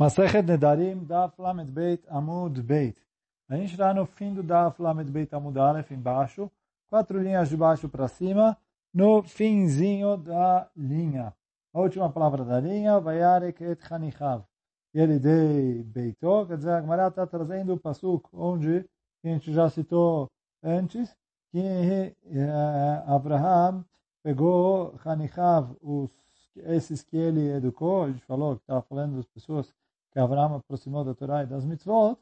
Masechet Nedarim, Daf Lamed Beit, Amud Beit. A gente está no fim do Daf Lamed Beit Amud Aleph, embaixo, quatro linhas de baixo para cima, no finzinho da linha. A última palavra da linha, Vayarek et Chanichav. Ele de Beitó, quer dizer, a Gemara está trazendo o pasuk onde a gente já citou antes, que uh, Abraham pegou Chanichav, os, esses que ele educou, a gente falou que estava falando das pessoas que Abraão aproximou da Torá e das mitzvot,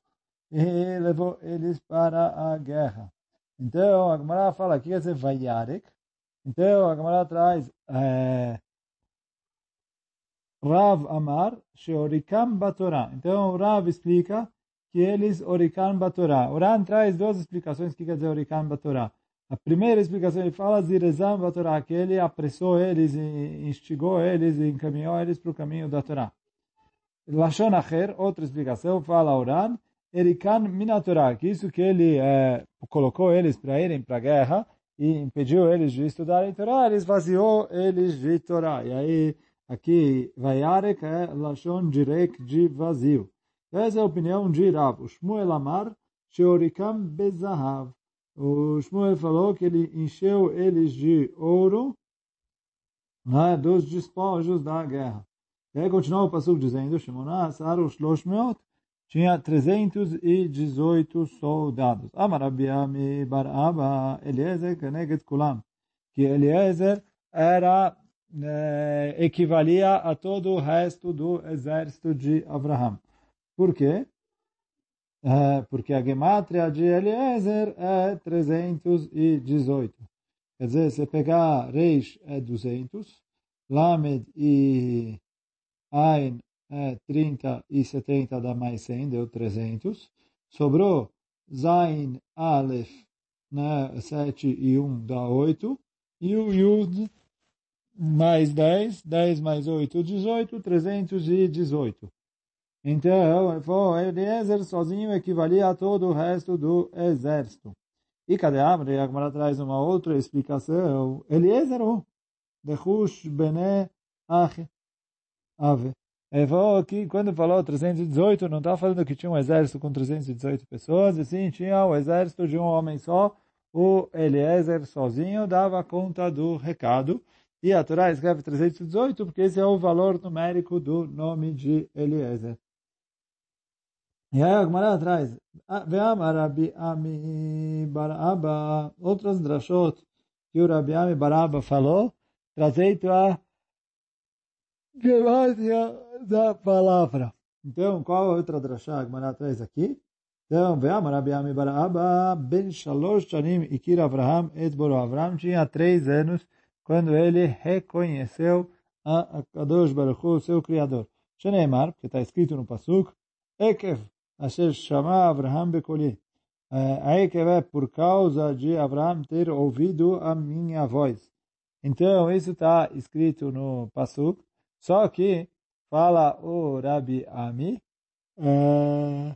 e levou eles para a guerra. Então, a Gemara fala aqui, quer dizer, Vayarek. Então, a Gemara traz é, Rav Amar, Sheorikam Batorá. Então, Rav explica que eles Orikam Batorá. O Ran traz duas explicações que quer dizer Orikam Batorá. A primeira explicação, ele fala Zirezam Batorá, que ele apressou eles, instigou eles encaminhou eles para o caminho da Torá. Lashon outra explicação, fala Oran, Erikan Minatorá, que isso que ele é, colocou eles para irem para a guerra e impediu eles de estudarem Torá, ele esvaziou eles de Torá. E aí, aqui, Vayarek é Lashon Direk de vazio. Essa é a opinião de Rav. O Shmuel Amar, Sheorikam Bezahav. O Shmuel falou que ele encheu eles de ouro né, dos despojos da guerra. E aí continua o passo dizendo, Shimona Saru Shloshmeot, tinha 318 soldados. Amar Abiami Bar Abba Eliezer Keneget Kulam. Que Eliezer era, eh, equivalia a todo o resto do exército de Abraham. Por quê? Eh, porque a gematria de Eliezer é 318. Quer dizer, se pegar Reish é 200, Lamed e Ain é 30 e 70 dá mais 100, deu 300. Sobrou Zain Aleph, né, 7 e 1 dá 8. E o Yud mais 10, 10 mais 8, 18, 318. Então, foi Eliezer sozinho equivalia a todo o resto do exército. E cadê Amre? A Gemara traz uma outra explicação. Eliezer, de Hush Bene Ach Ave. Ele falou que quando falou 318, não está falando que tinha um exército com 318 pessoas, e sim tinha o exército de um homem só. O Eliezer sozinho dava conta do recado. E a Torá escreve 318 porque esse é o valor numérico do nome de Eliezer. E aí a Gemara Ve'amar Rabi Ami outras drashot que o Rabi Ami Baraba falou, trazeito a gemária da palavra. Então, qual a outra drashá que Mará traz aqui? Então, veamos, Rabi Ami Baraba, ben shalosh shanim ikir Avraham et boro. Avraham tinha três anos quando ele reconheceu a Kadosh Baruch seu Criador. Sheneemar, porque está escrito no Pasuk, Ekev, asher shama Avraham bekoli. A Ekev é por causa de Avraham ter ouvido a minha voz. Então, isso está escrito no Pasuk, só que fala o Rabi Ami, o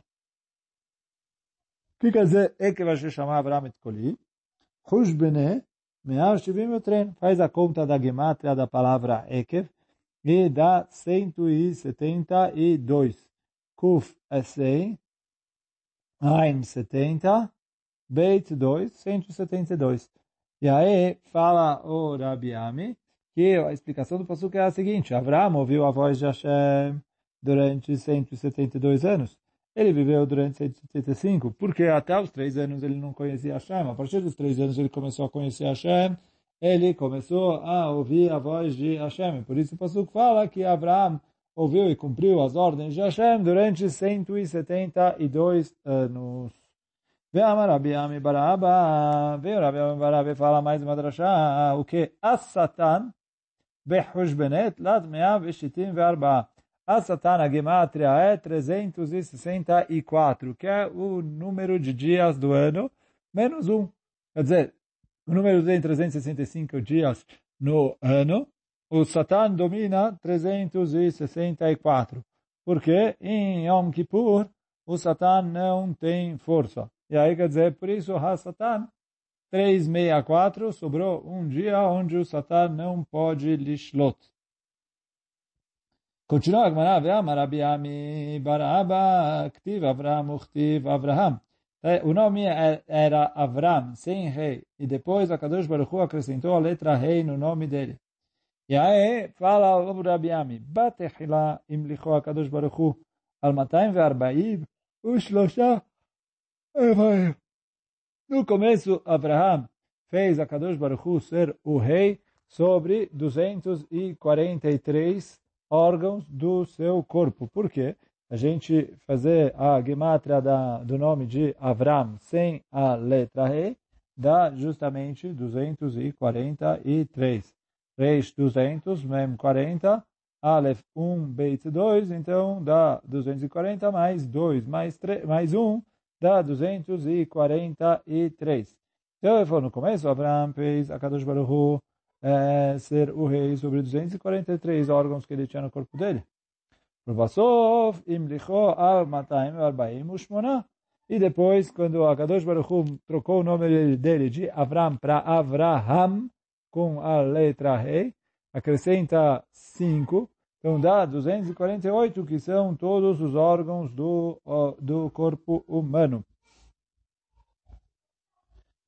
que quer dizer, é que vai se chamar Abraham et Koli, Hush Bene, Me'ar Shivim Tren, faz a conta da gematria da palavra Ekev, e dá 172. Kuf é 100, Ain 70, Beit 2, 172. E aí fala o Rabi Ami, que a explicação do Passuca é a seguinte, Abraão ouviu a voz de Hashem durante 172 anos. Ele viveu durante 175, porque até os três anos ele não conhecia Hashem. A partir dos três anos ele começou a conhecer Hashem, ele começou a ouvir a voz de Hashem. Por isso o Passuca fala que Abraão ouviu e cumpriu as ordens de Hashem durante 172 anos. Ve'amar Rabi Ami Baraba, veio Rabi Ami Baraba fala mais uma drachá, o que? As-Satan, Behusbenet Lat Meav Eshitim Verba. A Satana Gematria é 364, que é o número de dias do ano, menos um. Quer dizer, o número tem 365 dias no ano, o Satan domina 364. Porque em Yom Kippur, o Satan não tem força. E aí quer dizer, por isso, o Satan 364, sobrou um dia onde o Satan não pode lishlot. Continua a Gemara, Ve'amar Rabi Ami Baraba, Ktiv Avram, Uchtiv Avraham. O nome era Avram, sem rei, e depois a Kadosh Baruch Hu acrescentou a letra rei no nome dele. E aí fala o Rabi Ami, Batechila imlicho a Kadosh Baruch Hu al 240 ushlosha evaim. No começo, Abraham fez a Kadosh Baruch Hu ser o rei sobre 243 órgãos do seu corpo. Por quê? A gente fazer a gematria da, do nome de Avram sem a letra rei dá justamente 243. Reish 200, Mem 40, Aleph 1, Beit 2, então dá 240 mais 2 mais, 3, mais 1 dá 243. Então ele falou no começo, Abraham fez a Kadosh Baruch é, ser o rei sobre 243 órgãos que ele tinha no corpo dele. Provasov, Imlicho, Al Mataim, Arbaim, Ushmona. E depois, quando a Kadosh Baruch trocou o nome dele de Avram para Avraham, com a letra rei, acrescenta 5, então dá 248, que são todos os órgãos do, do corpo humano.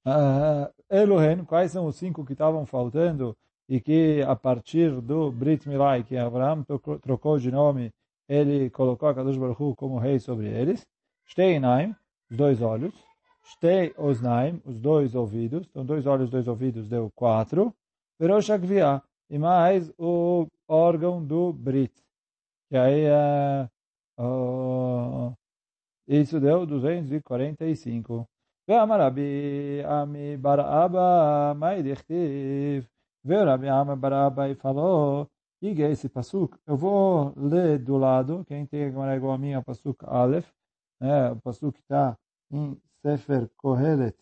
Uh, Elohen, quais são os cinco que estavam faltando e que a partir do Brit Milai, que Abraham trocou de nome, ele colocou a Kadosh Baruch Hu como rei sobre eles. Steinaim, os dois olhos. Shtei Osnaim, os dois ouvidos. Então, dois olhos, dois ouvidos, deu quatro. Verosh Agvia, e mais o órgão do Brit. Que aí é... Uh, isso deu 245. ואמר רבי עמי בר אבא, מה דכתיב? ורבי עמי בר אבא falou, diga esse pasuk, eu vou ler do lado, quem tem agora igual a mim é o pasuk Aleph, né, o pasuk está em Sefer Kohelet,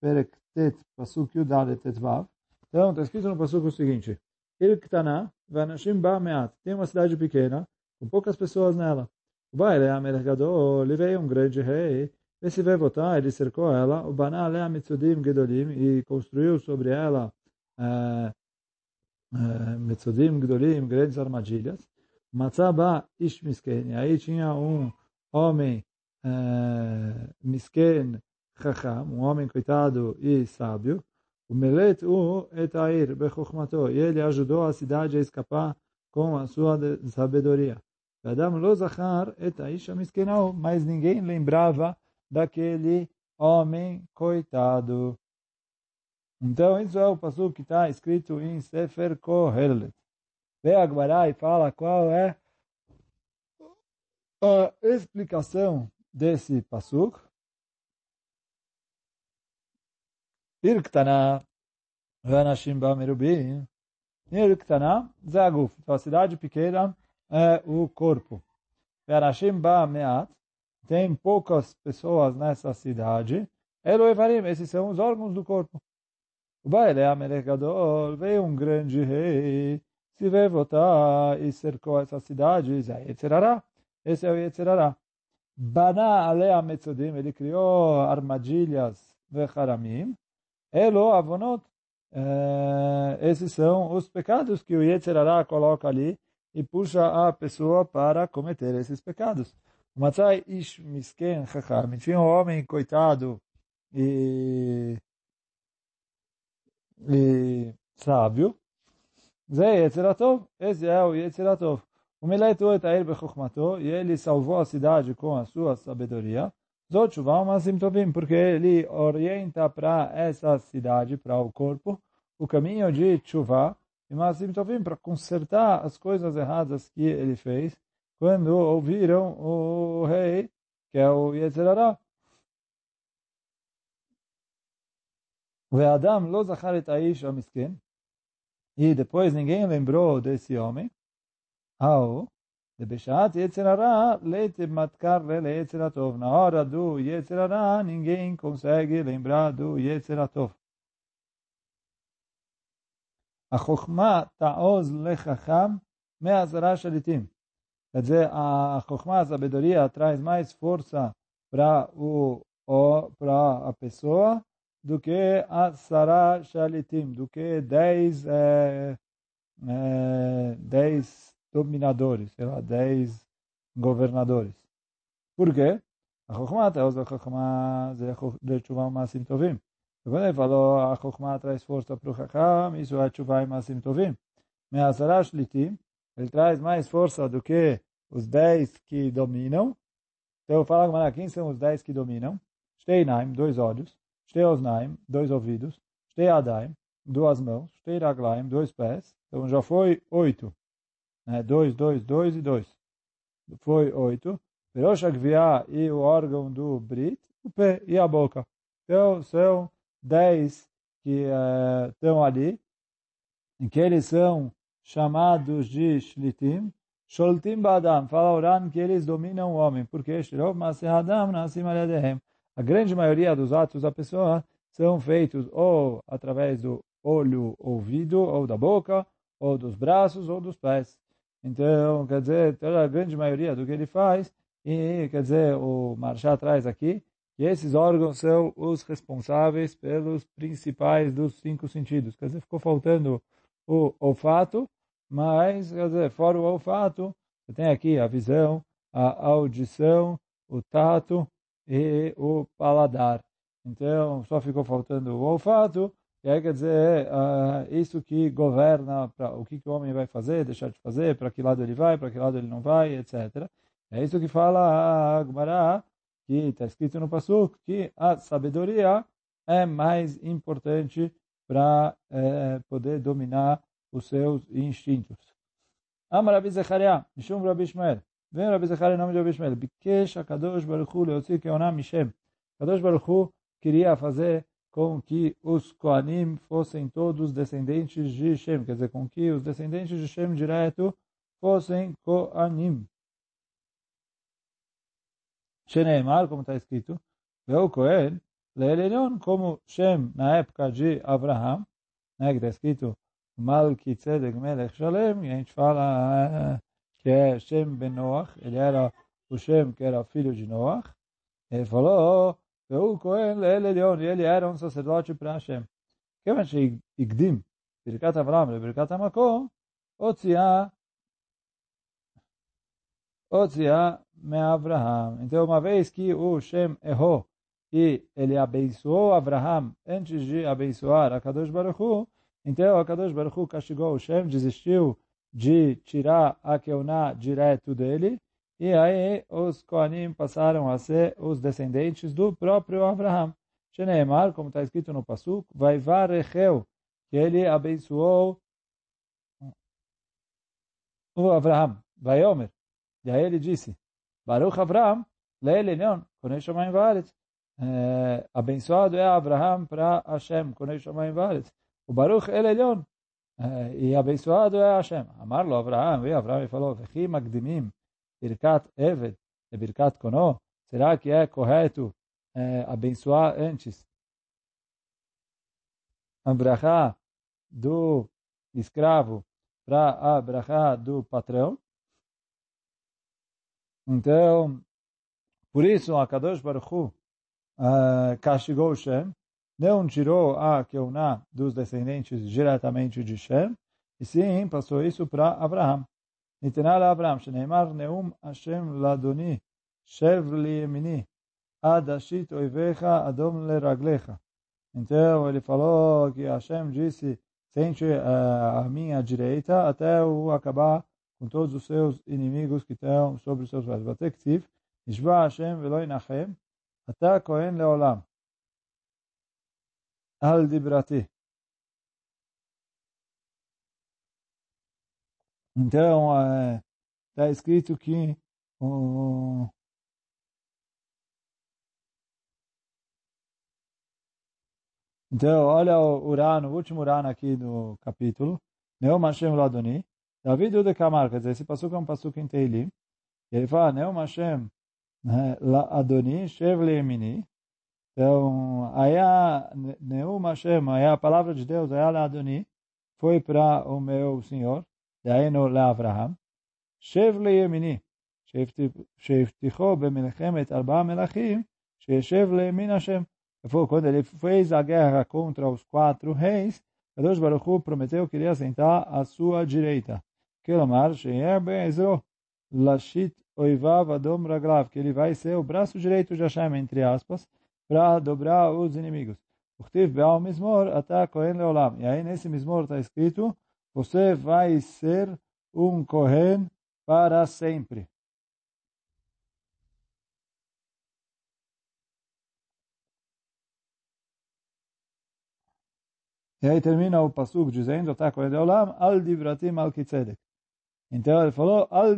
Perek Tet, pasuk Yudalet Tetvav. Então, está escrito no pasuk o seguinte, Il Ktana, Vanashim Meat, tem uma cidade pequena, com poucas pessoas nela. O baile é Amelgador, lhe veio um grande rei, esse vai votar, ele cercou ela, o Baná Alea Mitzudim Gedolim, e construiu sobre ela uh, Mitzudim Gedolim, grandes armadilhas. Matzaba Ish Misken, aí tinha um homem uh, Misken Chacham, um homem coitado e sábio, o Melet U Etair Bechochmato, e ele ajudou a cidade a escapar com a sua sabedoria. Adam lo zachar et aish miskenau, mas ninguém lembrava daquele homem coitado. Então, isso é o passo que está escrito em Sefer Kohelet. Vê Agbará e fala qual é a explicação desse pasuk. Irktana, Vanashim Bamerubim. Irktana, Zaguf. Então, a cidade pequena é o corpo. Vanashim Bameat, tem poucas pessoas nessa cidade, Eloevarim, esses são os órgãos do corpo. O Baile Amelechador veio um grande rei, se veio votar e cercou essa cidade, e Yetzerará, esse é o Yetzerará. Bana Alea Metzodim, ele criou armadilhas vecharamim, Elo Avonot, eh, esses são os pecados que o Yetzerará coloca ali e puxa a pessoa para cometer esses pecados. Matzai ish misken chacham. Tinha um homem coitado e, e sábio. Zé Yetzeratov. Esse é o Yetzeratov. O Miletu etair bechokmato. E ele salvou a cidade com a sua sabedoria. Zot shuvam masim tovim. Porque ele orienta para essa cidade, para o corpo, o caminho de chuva e masim tovim, para consertar as coisas erradas que ele fez quando ouviram o rei, que é o Yetzirará. Adam lo zachar et aish amiskin. E depois ninguém lembrou desse homem. Ao de Beshat Yetzirará leite matkar le Yetziratov. Na hora do Yetzirará, ninguém consegue lembrar do Yetziratov. A Chokhmah ta'oz lechacham me'azara shalitim. Quer dizer, a Chokhmah, a sabedoria, traz mais força para o, para a pessoa do que a Sarah Shalitim, do que dez, é, é, dez dominadores, sei lá, dez governadores. Por quê? A Chokhmah traz a Chokhmah de Tshuva Masim Tovim. Quando ele falou a Chokhmah traz força para o Chacham, isso é Tshuva Masim Tovim. Me'asara Shlitim, ele traz mais força do que os dez que dominam. Então, fala quem são os dez que dominam. Shteinaim, dois olhos. Shteosnaim, dois ouvidos. Shteiadaim, duas mãos. Shteiraglaim, dois pés. Então, já foi oito. Né? Dois, dois, dois e dois. Foi oito. Agviá e o órgão do Brit, o pé e a boca. Então, são dez que uh, estão ali, em que eles são chamados de Shlitim, Sholtim Badam, fala Oran que eles dominam o homem, porque Shirov Masehadam Nasim Aledehem. A grande maioria dos atos da pessoa são feitos ou através do olho, ouvido, ou da boca, ou dos braços, ou dos pés. Então, quer dizer, toda a grande maioria do que ele faz e, quer dizer, o Marchá traz aqui que esses órgãos são os responsáveis pelos principais dos cinco sentidos. Quer dizer, ficou faltando o olfato, mas, quer dizer, fora o olfato, você tem aqui a visão, a audição, o tato e o paladar. Então, só ficou faltando o olfato, e aí quer dizer, uh, isso que governa para o que, que o homem vai fazer, deixar de fazer, para que lado ele vai, para que lado ele não vai, etc. É isso que fala a Gemara, que está escrito no Pasuk, que a sabedoria é mais importante para é, poder dominar os seus instintos. Amar Rabi Zecharia, Mishum Rabi Ishmael. Vem Rabi Zecharia em nome de Rabi Ishmael. Bikesh HaKadosh Baruch Hu leotzi keonam Mishem. Kadosh Baruch Hu queria fazer com que os Koanim fossem todos descendentes de Shem, quer dizer, com que os descendentes de Shem direto fossem Koanim. Sheneimar, como está escrito, Veu Cohen, Leelenion, como Shem na época de Abraham, né, que está escrito Malkitzedek Melech Shalem, e a gente fala que é Shem ben Noach, ele era o Shem que era filho de Noach, ele falou, Ve'u Kohen le'el Elion, e ele era um sacerdote para Hashem. Kevin she'igdim, Birkat Avram, Birkat Hamakom, Otziah, Otziah me'Avraham. Então, uma vez que o Shem errou e ele abençoou Avraham antes de abençoar a Kadosh Baruch então a Kadosh Baruch Hu castigou o Shem, desistiu de tirar a Keuná direto dele, e aí os Koanim passaram a ser os descendentes do próprio Abraham. Sheneemar, como está escrito no Pasuk, vai varecheu, que ele abençoou o Abraham. Vai Omer. E aí ele disse, Baruch Avraham, Leil Elyon, Konei Shamayim Vaaretz. Abençoado é Abraham para Hashem, Konei Shamayim Vaaretz. O Baruch El Elyon, e abençoado é Hashem. Amarlo Abraham, e Abraham falou, Vechi Magdimim, Birkat Eved, e Birkat Kono. Será que é correto abençoar antes a brachá do escravo para a brachá do patrão? Então, por isso, a Kadosh Baruch Hu uh, castigou Shem, não tirou a Keuná dos descendentes diretamente de Shem, e sim passou isso para Abraham. ניתנה לאברהם, שנאמר נאום השם לאדוני, שב לימיני, עד אשית אויביך אדום לרגליך. Então ele falou que Hashem disse, sente uh, a minha direita até o acabar com todos os seus inimigos que estão sobre os seus pés. ותקציב, נשבע השם ולא ינחם, אתה כהן לעולם. על דיברתי. Então, está escrito que o Então, olha o Urano, o último Urano aqui do capítulo. Neom Hashem Ladoni. David Ude Kamar, quer dizer, esse passuco é um passuco em Teilim. E ele fala, Neum Hashem Adoni, Shev Leemini. Então, aí a Neum Hashem, aí a palavra de Deus, aí a Adoni, foi para o meu Senhor, daí no Abraham. Shev Leemini. שהבטיחו במלחמת ארבעה מלכים, שישב לימין השם. Quando ele fez a guerra contra os quatro reis, Kadosh Baruch Hu prometeu que iria sentar à sua direita. Kelomar, Sheyer Be'ezro, Lashit Oivav Adom Raglav, que ele vai ser o braço direito de Hashem, entre aspas, para dobrar os inimigos. Uchtiv Be'al Mizmor, Ata Kohen Leolam. E aí nesse Mizmor está escrito, você vai ser um Kohen para sempre. E aí termina o Pasuk dizendo, tá, Kohen Leolam, Al Divratim Malkitzedek. Então ele falou, Al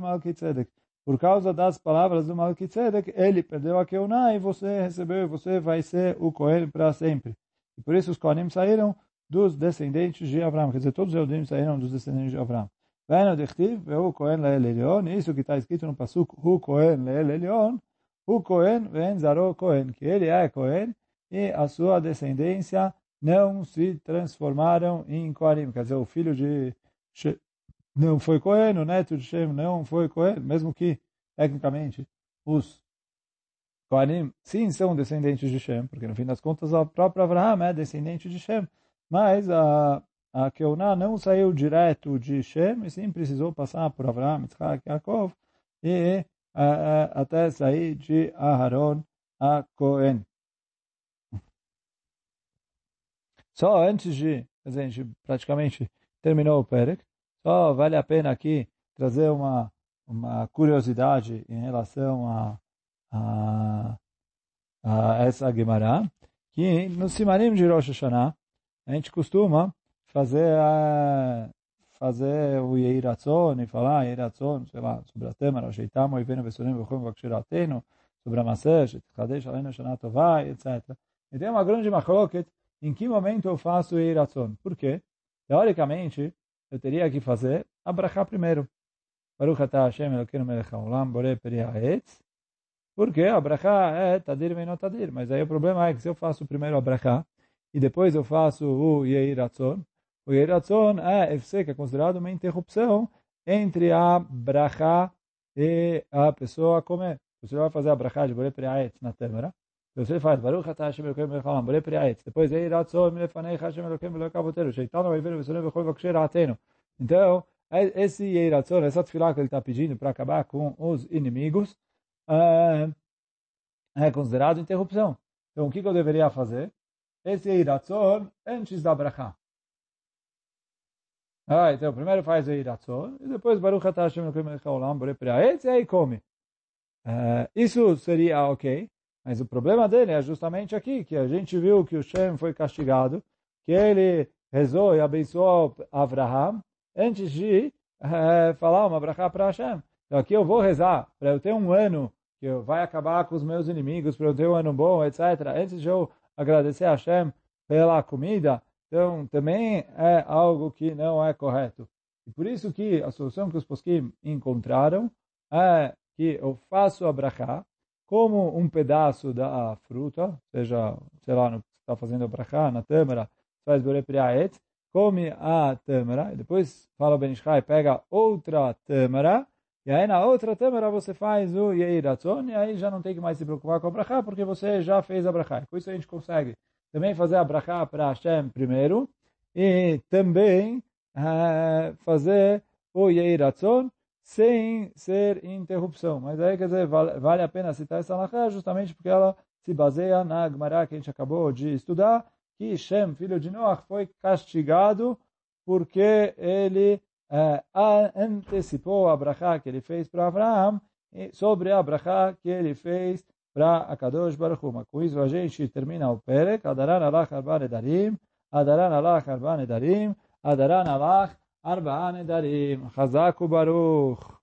Malkitzedek. Por causa das palavras do Malkitzedek, ele perdeu a Keuná e você recebeu, e você vai ser o Kohen para sempre. E por isso os Kohanim saíram dos descendentes de Abraão. Quer dizer, todos os Eudim saíram dos descendentes de Abraão. Veno dechtiv, o Kohen leel Elion, isso que está escrito no Pasuk, o Kohen leel Elion, o Kohen ven zaro Kohen, que ele é Kohen e a sua descendência não se transformaram em Kohanim. Quer dizer, o filho de não foi Cohen, o neto de Shem não foi Cohen, mesmo que, tecnicamente, os Kohanim, sim, são descendentes de Shem, porque no fim das contas o próprio Abraham é descendente de Shem, mas a, a Keuná não saiu direto de Shem, e sim precisou passar por Abraham, Yitzhak, Yaakov, e a, a, até sair de Aharon a Cohen. Só antes de, a gente praticamente terminou o Perek, só vale a pena aqui trazer uma, uma curiosidade em relação a, a, a essa Gemara, que no Simarim de Rosh Hashanah, a gente costuma fazer a, fazer o Yeiratzon e falar Yeiratzon, sei lá, sobre a tema, Rasheitamo, Ivenu Vesolim, Vachom, Vakshiratenu, sobre a Masesh, Tchadesh, Alenu, Shana Tovai, etc. E tem uma grande machloket em que momento eu faço o Yeiratzon. Por quê? Teoricamente, eu teria que fazer a brachá primeiro. Baruch atah Hashem Elokeinu melech haolam borei peri ha'etz. Porque a brachá é tadir e tadir. Mas aí o problema é que se eu faço primeiro a brachá e depois eu faço o yeiratzon, o yeiratzon é, é considerado uma interrupção entre a brachá e a pessoa comer. Você vai fazer a brachá de borei peri ha'etz na têmera, você faz Baruch atah Hashem Elokeinu melech haolam borei peri ha'etz. Depois yeiratzon milefaneicha Hashem Elokeinu melech avotenu. Sheitanu oivenu vesonem vechol vakshir atenu. Então, é, esse Yeiratzon, essa tefilá que ele está pedindo para acabar com os inimigos, é, é considerado interrupção. Então, o que eu deveria fazer? Esse Yeiratzon antes da brachá. Ah, então, primeiro faz o Yeiratzon, e depois Baruch Atah Hashem Elokim Melech Haolam Borei Esse aí come. Uh, isso seria ok, mas o problema dele é justamente aqui, que a gente viu que o Shem foi castigado, que ele rezou e abençoou Abraham, antes de é, falar uma brachá para Hashem. Então aqui eu vou rezar para eu ter um ano que eu vai acabar com os meus inimigos, para eu ter um ano bom, etc. Antes de eu agradecer a Hashem pela comida, então também é algo que não é correto. E por isso que a solução que os poskim encontraram é que eu faço a brachá como um pedaço da fruta, seja, sei lá, está fazendo a brachá, na tâmara, faz come a tâmara, e depois fala o Benishai, pega outra tâmara, e aí na outra tâmara você faz o Yeiratzon, e aí já não tem que mais se preocupar com a brachá, porque você já fez a brachá. Com isso a gente consegue também fazer a brachá para Hashem primeiro, e também uh, fazer o Yeiratzon sem ser interrupção. Mas aí, quer dizer, vale, vale a pena citar essa brachá justamente porque ela se baseia na Gemara que a gente acabou de estudar, que Shem, filho de Noach, foi castigado porque ele é, antecipou a brachá que ele fez para Abraão sobre a brachá que ele fez para Akadosh Baruch Hu. Com isso a gente termina o Perek. Adaran alach arba nedarim, Adaran alach arba nedarim, Adaran alach. Chazaku Baruch.